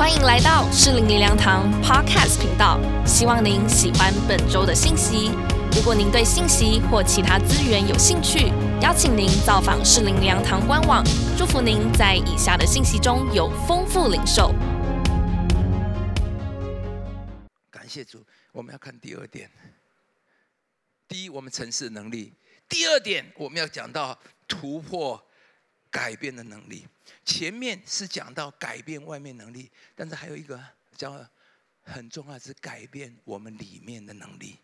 欢迎来到适龄灵粮堂 Podcast 频道，希望您喜欢本周的信息。如果您对信息或其他资源有兴趣，邀请您造访适龄灵粮堂官网。祝福您在以下的信息中有丰富领受。感谢主，我们要看第二点。第一，我们城市能力；第二点，我们要讲到突破改变的能力。前面是讲到改变外面能力，但是还有一个叫很重要，是改变我们里面的能力。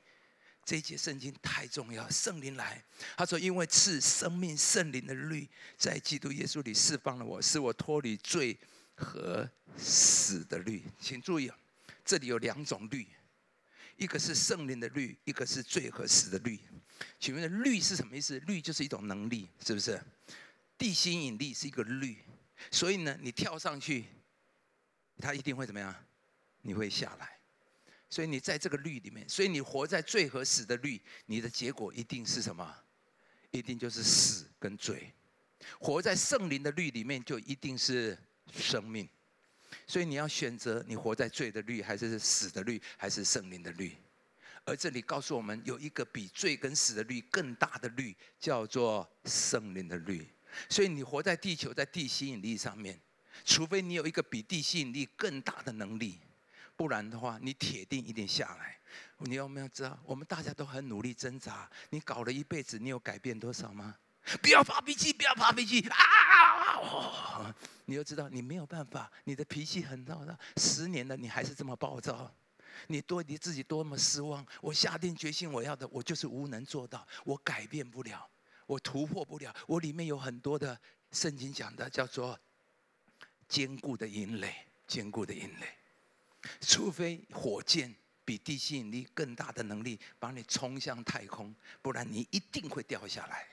这一节圣经太重要，圣灵来，他说：“因为赐生命圣灵的律，在基督耶稣里释放了我，使我脱离罪和死的律。”请注意，这里有两种律，一个是圣灵的律，一个是罪和死的律。请问律是什么意思？律就是一种能力，是不是？地心引力是一个律。所以呢，你跳上去，它一定会怎么样？你会下来。所以你在这个律里面，所以你活在最合适的律，你的结果一定是什么？一定就是死跟罪。活在圣灵的律里面，就一定是生命。所以你要选择你活在罪的律，还是死的律，还是圣灵的律？而这里告诉我们，有一个比罪跟死的律更大的律，叫做圣灵的律。所以你活在地球，在地吸引力上面，除非你有一个比地吸引力更大的能力，不然的话，你铁定一定下来。你有没有知道？我们大家都很努力挣扎，你搞了一辈子，你有改变多少吗？不要发脾气，不要发脾气啊！你要知道，你没有办法，你的脾气很暴躁，十年了，你还是这么暴躁，你多你自己多么失望。我下定决心，我要的，我就是无能做到，我改变不了。我突破不了，我里面有很多的圣经讲的叫做坚固的营垒，坚固的营垒。除非火箭比地心引力更大的能力把你冲向太空，不然你一定会掉下来。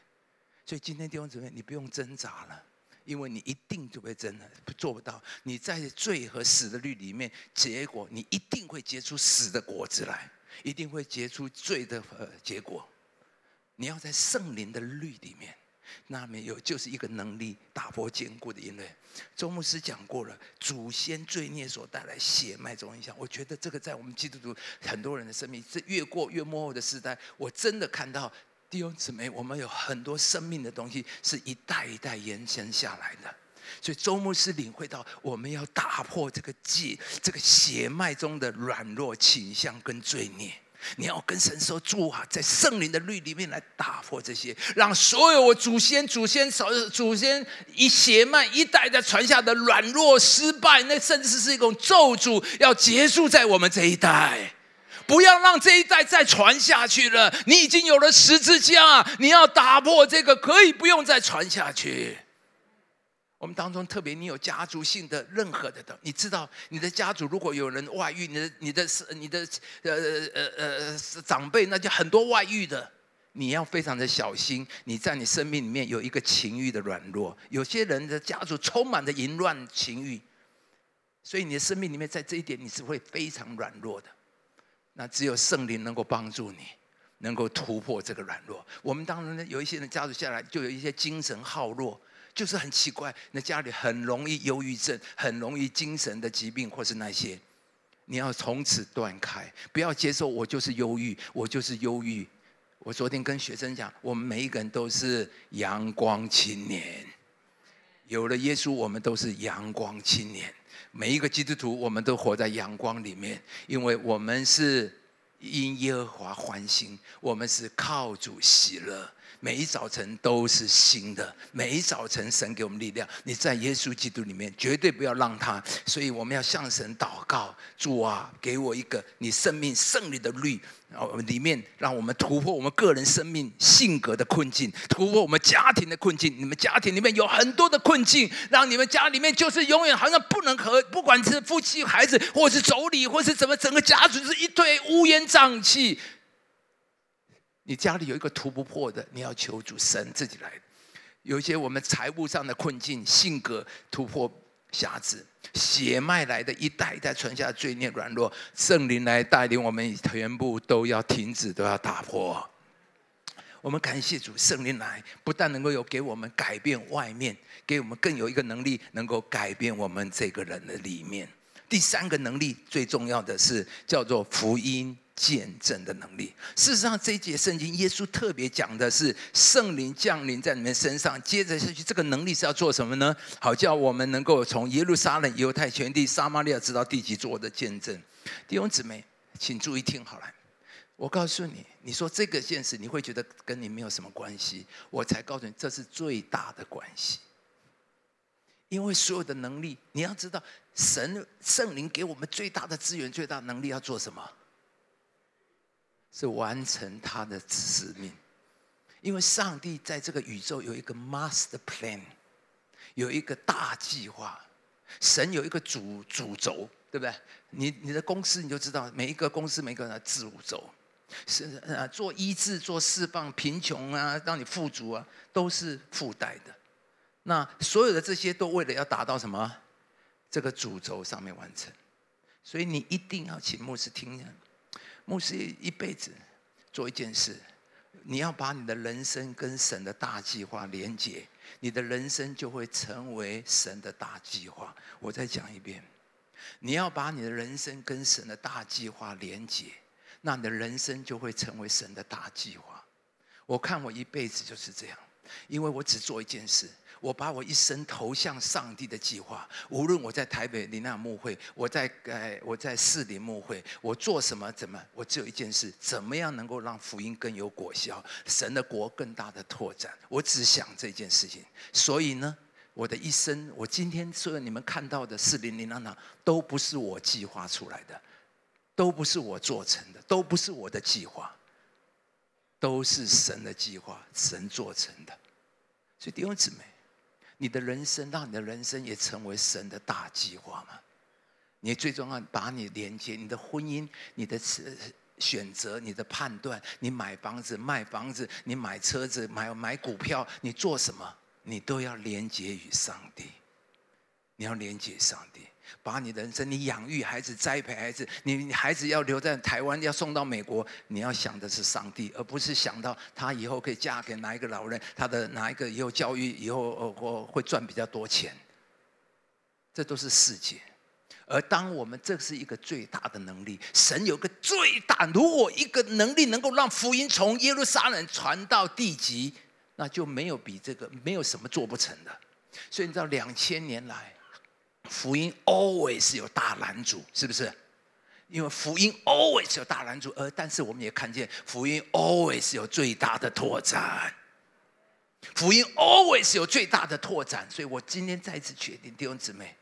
所以今天弟兄姊妹，你不用挣扎了，因为你一定就会真的做不到。你在罪和死的律里面，结果你一定会结出死的果子来，一定会结出罪的呃结果。你要在圣灵的律里面，那没有就是一个能力打破坚固的因为周牧师讲过了，祖先罪孽所带来血脉中影响。我觉得这个在我们基督徒很多人的生命，这越过越末后的时代，我真的看到弟兄姊妹，我们有很多生命的东西是一代一代延伸下来的。所以周牧师领会到，我们要打破这个界，这个血脉中的软弱倾向跟罪孽。你要跟神说主啊，在圣灵的律里面来打破这些，让所有我祖先、祖先、祖祖先一血脉一代代传下的软弱、失败，那甚至是一种咒诅，要结束在我们这一代，不要让这一代再传下去了。你已经有了十字架，你要打破这个，可以不用再传下去。我们当中特别，你有家族性的任何的的，你知道你的家族如果有人外遇，你的你的你的呃呃呃长辈，那就很多外遇的，你要非常的小心。你在你生命里面有一个情欲的软弱，有些人的家族充满着淫乱情欲，所以你的生命里面在这一点你是会非常软弱的。那只有圣灵能够帮助你，能够突破这个软弱。我们当中呢，有一些人家族下来就有一些精神好弱。就是很奇怪，那家里很容易忧郁症，很容易精神的疾病，或是那些，你要从此断开，不要接受我就是忧郁，我就是忧郁。我昨天跟学生讲，我们每一个人都是阳光青年，有了耶稣，我们都是阳光青年。每一个基督徒，我们都活在阳光里面，因为我们是因耶和华欢心，我们是靠主喜乐。每一早晨都是新的，每一早晨神给我们力量。你在耶稣基督里面，绝对不要让他。所以我们要向神祷告：主啊，给我一个你生命胜利的律，然后里面让我们突破我们个人生命性格的困境，突破我们家庭的困境。你们家庭里面有很多的困境，让你们家里面就是永远好像不能和，不管是夫妻、孩子，或是妯娌，或是怎么，整个家族是一堆乌烟瘴气。你家里有一个突不破的，你要求主神自己来。有一些我们财务上的困境、性格突破瑕疵、血脉来的一代一代传下罪孽软弱，圣灵来带领我们，全部都要停止，都要打破。我们感谢主，圣灵来不但能够有给我们改变外面，给我们更有一个能力，能够改变我们这个人的里面。第三个能力最重要的是叫做福音见证的能力。事实上，这一节圣经耶稣特别讲的是圣灵降临在你们身上。接着下去，这个能力是要做什么呢？好叫我们能够从耶路撒冷、犹太全地、撒玛利亚直到地极做我的见证。弟兄姊妹，请注意听好了。我告诉你，你说这个现实，你会觉得跟你没有什么关系。我才告诉你，这是最大的关系。因为所有的能力，你要知道，神圣灵给我们最大的资源、最大能力要做什么？是完成他的使命。因为上帝在这个宇宙有一个 master plan，有一个大计划。神有一个主主轴，对不对？你你的公司你就知道，每一个公司每个人的主轴。是呃，做医治、做释放、贫穷啊，让你富足啊，都是附带的。那所有的这些都为了要达到什么？这个主轴上面完成。所以你一定要请牧师听。牧师一辈子做一件事，你要把你的人生跟神的大计划连接，你的人生就会成为神的大计划。我再讲一遍，你要把你的人生跟神的大计划连接。那你的人生就会成为神的大计划。我看我一辈子就是这样，因为我只做一件事，我把我一生投向上帝的计划。无论我在台北林纳牧会，我在呃我在士林牧会，我做什么怎么，我只有一件事：怎么样能够让福音更有果效，神的国更大的拓展。我只想这件事情。所以呢，我的一生，我今天所有你们看到的四林林纳那，都不是我计划出来的。都不是我做成的，都不是我的计划，都是神的计划，神做成的。所以弟兄姊妹，你的人生让你的人生也成为神的大计划吗？你最重要，把你连接你的婚姻、你的选择、你的判断，你买房子、卖房子，你买车子、买买股票，你做什么，你都要连接于上帝。你要连接上帝。把你的人生，你养育孩子、栽培孩子，你你孩子要留在台湾，要送到美国，你要想的是上帝，而不是想到他以后可以嫁给哪一个老人，他的哪一个以后教育以后呃我会赚比较多钱。这都是世界。而当我们这是一个最大的能力，神有个最大，如果一个能力能够让福音从耶路撒冷传到地极，那就没有比这个没有什么做不成的。所以你知道两千年来。福音 always 有大拦阻，是不是？因为福音 always 有大拦阻，而但是我们也看见福音 always 有最大的拓展。福音 always 有最大的拓展，所以我今天再次确定弟兄姊妹。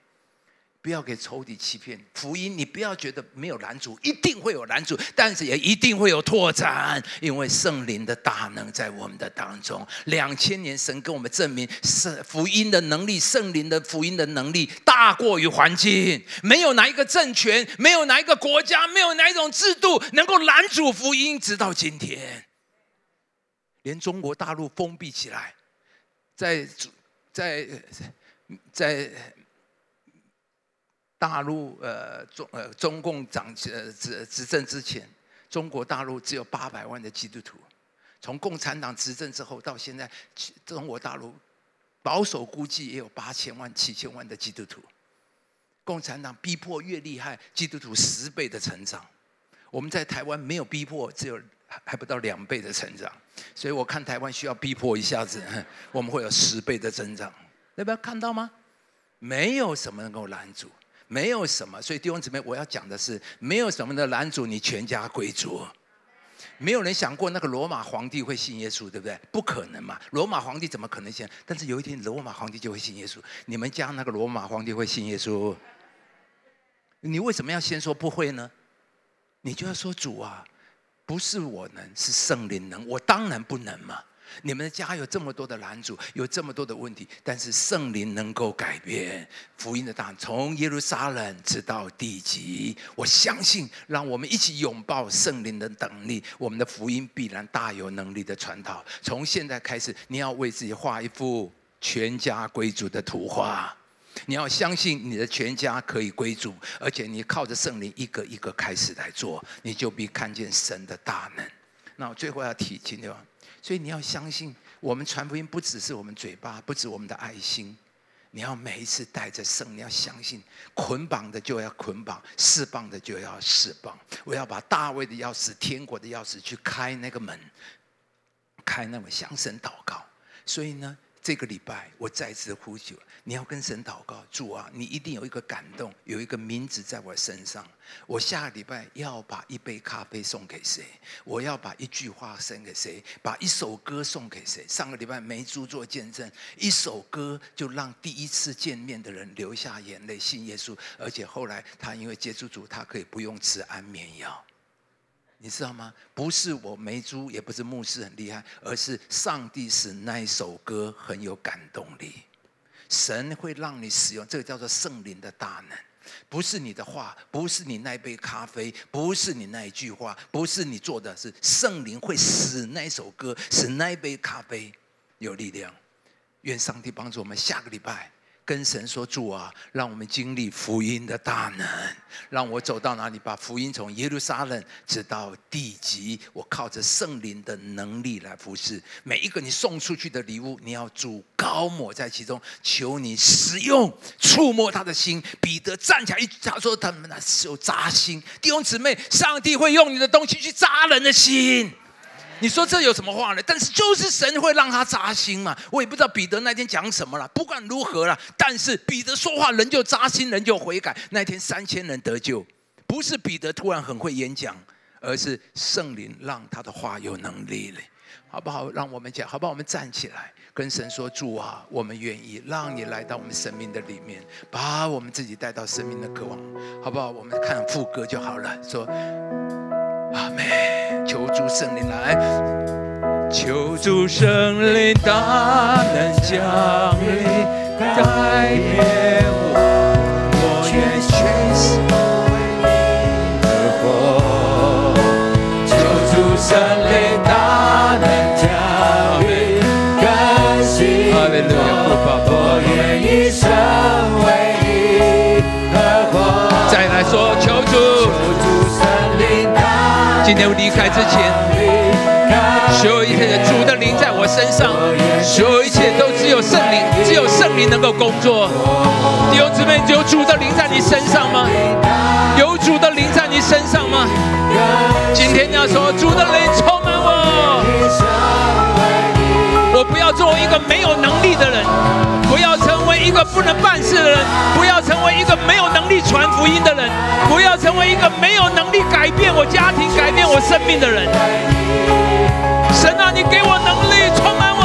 不要给仇敌欺骗福音，你不要觉得没有拦阻，一定会有拦阻，但是也一定会有拓展，因为圣灵的大能在我们的当中。两千年，神跟我们证明，圣福音的能力，圣灵的福音的能力大过于环境。没有哪一个政权，没有哪一个国家，没有哪一种制度能够拦阻福音，直到今天，连中国大陆封闭起来，在在在。大陆呃中呃中共掌呃执执政之前，中国大陆只有八百万的基督徒。从共产党执政之后到现在，中国大陆保守估计也有八千万七千万的基督徒。共产党逼迫越厉害，基督徒十倍的成长。我们在台湾没有逼迫，只有还还不到两倍的成长。所以我看台湾需要逼迫一下子，我们会有十倍的增长。要不要看到吗？没有什么能够拦阻。没有什么，所以弟兄姊妹，我要讲的是，没有什么的拦阻你全家归主。没有人想过那个罗马皇帝会信耶稣，对不对？不可能嘛！罗马皇帝怎么可能信？但是有一天，罗马皇帝就会信耶稣。你们家那个罗马皇帝会信耶稣？你为什么要先说不会呢？你就要说主啊，不是我能，是圣灵能，我当然不能嘛。你们的家有这么多的拦阻，有这么多的问题，但是圣灵能够改变福音的大，从耶路撒冷直到地极。我相信，让我们一起拥抱圣灵的能力，我们的福音必然大有能力的传导。从现在开始，你要为自己画一幅全家归主的图画。你要相信你的全家可以归主，而且你靠着圣灵一个一个开始来做，你就必看见神的大能。那我最后要提醒你所以你要相信，我们传福音不只是我们嘴巴，不止我们的爱心，你要每一次带着圣，你要相信，捆绑的就要捆绑，释放的就要释放。我要把大卫的钥匙、天国的钥匙去开那个门，开那么向神祷告。所以呢。这个礼拜，我再次呼求，你要跟神祷告，主啊，你一定有一个感动，有一个名字在我身上。我下个礼拜要把一杯咖啡送给谁？我要把一句话送给谁？把一首歌送给谁？上个礼拜梅珠做见证，一首歌就让第一次见面的人流下眼泪，信耶稣，而且后来他因为接触主，他可以不用吃安眠药。你知道吗？不是我没珠，也不是牧师很厉害，而是上帝使那一首歌很有感动力。神会让你使用这个叫做圣灵的大能，不是你的话，不是你那杯咖啡，不是你那一句话，不是你做的，是圣灵会使那一首歌，使那一杯咖啡有力量。愿上帝帮助我们，下个礼拜。跟神说主啊，让我们经历福音的大能，让我走到哪里，把福音从耶路撒冷直到地极，我靠着圣灵的能力来服侍每一个你送出去的礼物，你要主高抹在其中，求你使用触摸他的心。彼得站起来一他说：“他们那是有扎心弟兄姊妹，上帝会用你的东西去扎人的心。”你说这有什么话呢？但是就是神会让他扎心嘛。我也不知道彼得那天讲什么了。不管如何了，但是彼得说话人就扎心，人就悔改。那天三千人得救，不是彼得突然很会演讲，而是圣灵让他的话有能力了，好不好？让我们讲，好不好？我们站起来跟神说：主啊，我们愿意让你来到我们生命的里面，把我们自己带到生命的渴望，好不好？我们看副歌就好了。说。阿门！求主圣灵来，求主圣灵大能降临，改变我，我愿全心为你而活。求主圣灵大能降临，更新我，我愿今天离开之前，所有一切的主的灵在我身上，所有一切都只有圣灵，只有圣灵能够工作。弟兄姊妹，有主的灵在你身上吗？有主的灵在你身上吗？今天要说主的灵充满我。我不要做一个没有能力的人，不要成一个不能办事的人，不要成为一个没有能力传福音的人，不要成为一个没有能力改变我家庭、改变我生命的人。神啊，你给我能力，充满我。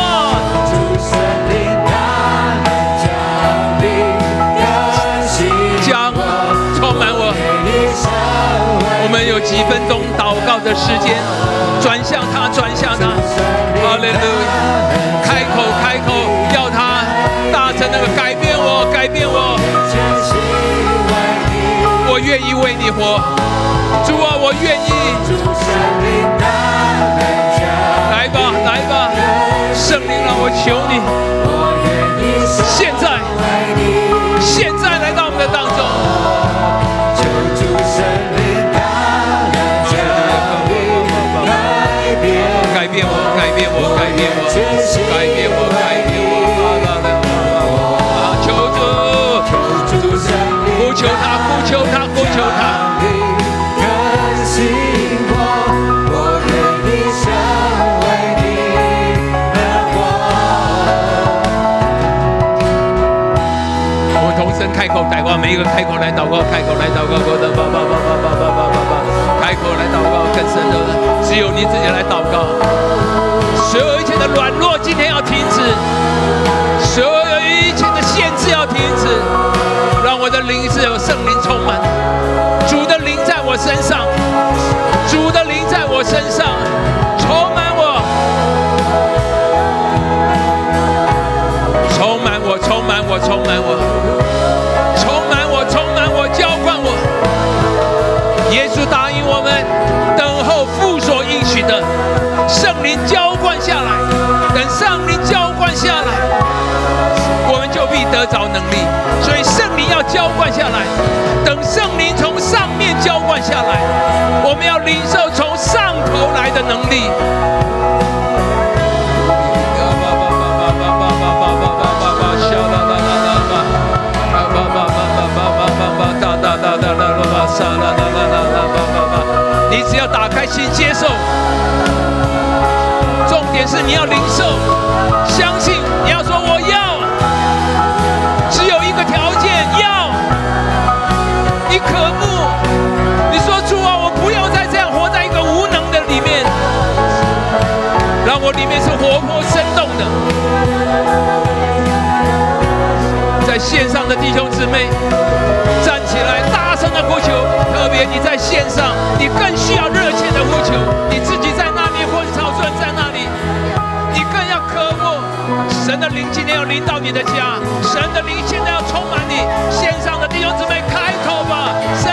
将充满我。我们有几分钟祷告的时间，转向他，转向他。哈利路亚。愿意为你活，主啊，我愿意。来吧，来吧，圣灵让我求你，现在，现在来到我们的当中。改变我，改变我，改变我，改变我，改变口祷告，每一个开口来祷告，开口来祷告，我的爸爸，爸爸，爸爸，爸爸，开口来祷告，更深的。只有你自己来祷告，所有一切的软弱今天要停止，所有一切的限制要停止，让我的灵是有圣灵充满，主的灵在我身上，主的灵在我身上，充满我，充满我，充满我，充满我，充满我，充满我，浇灌我，耶稣答应我们。等候父所应许的圣灵浇灌下来，等圣灵浇灌下来，我们就必得着能力。所以圣灵要浇灌下来，等圣灵从上面浇灌下来，我们要领受从上头来的能力。你只要打开心接受，重点是你要领受，相信，你要说我要，只有一个条件，要，你可不，你说主啊，我不要再这样活在一个无能的里面，让我里面是活泼生动的，在线上的弟兄姊妹，站起来，声的呼求，特别你在线上，你更需要热切的呼求，你自己在那里或者草顺在那里，你更要渴慕神的灵今天要临到你的家，神的灵现在要充满你，线上的弟兄姊妹开口吧，圣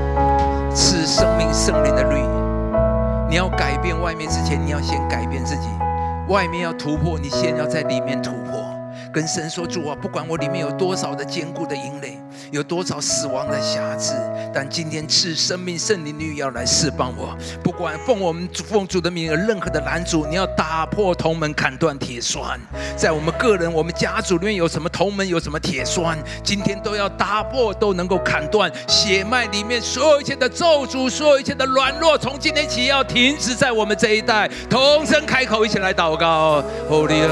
圣灵的律。你要改变外面之前，你要先改变自己。外面要突破，你先要在里面突破。跟神说主啊，不管我里面有多少的坚固的营垒，有多少死亡的瑕疵，但今天赐生命圣灵律要来释放我。不管奉我们主奉主的名有任何的拦阻，你要打破铜门，砍断铁栓。在我们个人、我们家族里面有什么铜门，有什么铁栓，今天都要打破，都能够砍断。血脉里面所有一切的咒诅，所有一切的软弱，从今天起要停止在我们这一代。同声开口，一起来祷告。Holy 不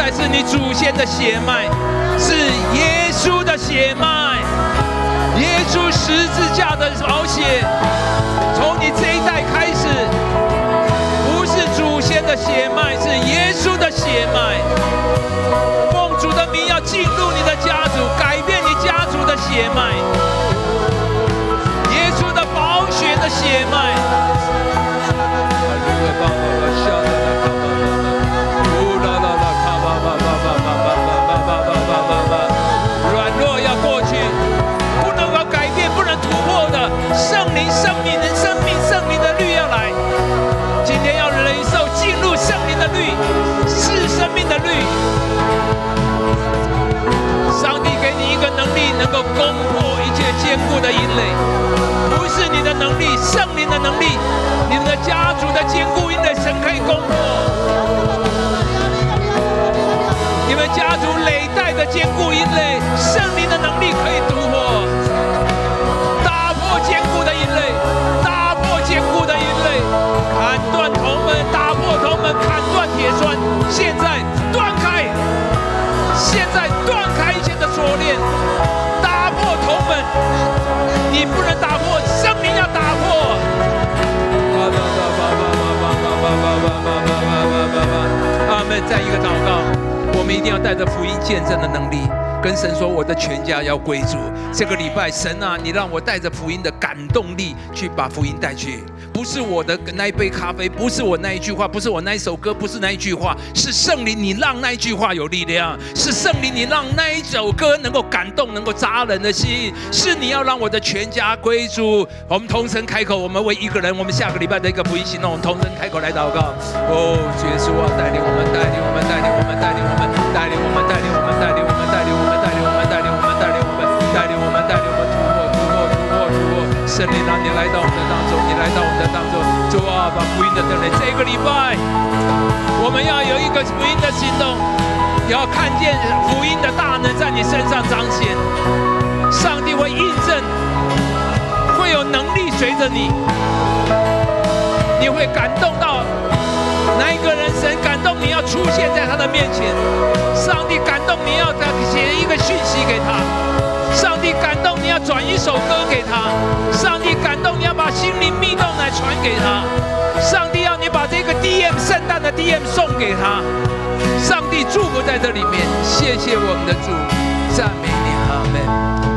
再是你祖先的血脉，是耶稣的血脉，耶稣十字架的宝血，从你这一代开始，不是祖先的血脉，是耶稣的血脉。奉主的名要进入你的家族，改变你家族的血脉，耶稣的宝血的血脉。你的生命、圣灵的律要来。今天要忍受进入圣灵的律，是生命的律。上帝给你一个能力，能够攻破一切坚固的营垒，不是你的能力，圣灵的能力，你们的家族的坚固营垒，神可以攻破。你们家族累代的坚固营垒，锁链，打破铜门，你不能打破，生命要打破。阿门！再一个祷告，我们一定要带着福音见证的能力，跟神说：“我的全家要归主。”这个礼拜，神啊，你让我带着福音的感动力去把福音带去，不是我的那一杯咖啡，不是我那一句话，不是我那一首歌，不是那一句话，是圣灵，你让那一句话有力量，是圣灵，你让那一首歌能够感动，能够扎人的心，是你要让我的全家归主。我们同声开口，我们为一个人，我们下个礼拜的一个福音行动，我们同声开口来祷告。哦，主耶稣啊，带领我们，带领我们，带领我们，带领我们，带领我们，带领我们，带领我们，圣灵啊，你来到我们的当中，你来到我们的当中，主啊，把福音的灯来。这个礼拜，我们要有一个福音的行动，要看见福音的大能在你身上彰显，上帝会印证，会有能力随着你。你会感动到哪一个人？神感动你要出现在他的面前，上帝感动你要写一个讯息给他，上帝感动你要转一首歌给他，上帝感动你要把心灵密动来传给他，上帝要你把这个 DM 圣诞的 DM 送给他，上帝祝福在这里面，谢谢我们的主，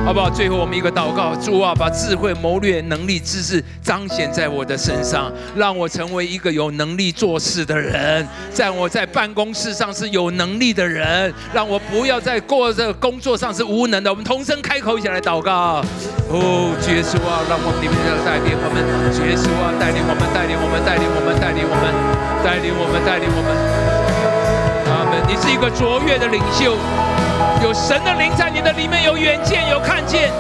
好不好？最后我们一个祷告，主啊，把智慧、谋略、能力、知识彰显在我的身上，让我成为一个有能力做事的人，在我在办公室上是有能力的人，让我不要在过这工作上是无能的。我们同声开口一起来祷告。哦，耶稣啊，让我们里面的带领我们，耶稣啊，带领我们，带领我们，带领我们，带领我们，带领我们，带领我们。阿门！你是一个卓越的领袖，有神的灵在你的里面，有远见，有看见，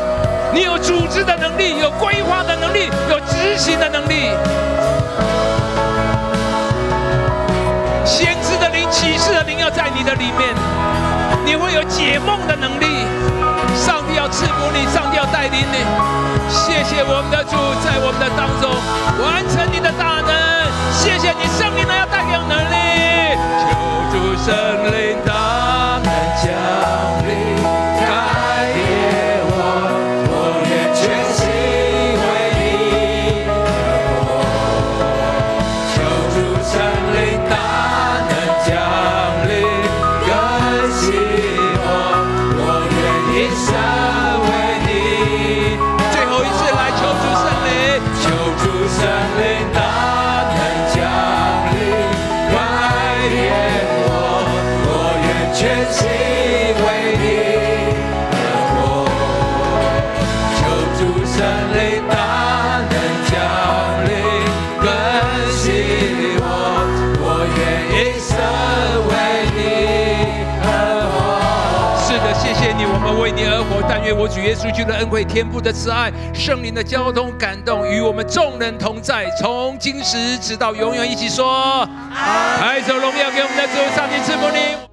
你有组织的能力，有规划的能力，有执行的能力。先知的灵、启示的灵要在你的里面，你会有解梦的能力。上帝要赐福你，上帝要带领你。谢谢我们的主在我们的当中完成你的大能。谢谢你圣灵呢要带给我能力。求主圣灵但愿我主耶稣基督的恩惠、天父的慈爱、圣灵的交通感动，与我们众人同在，从今时直到永远。一起说：爱走荣耀给我们的主，上帝赐福你。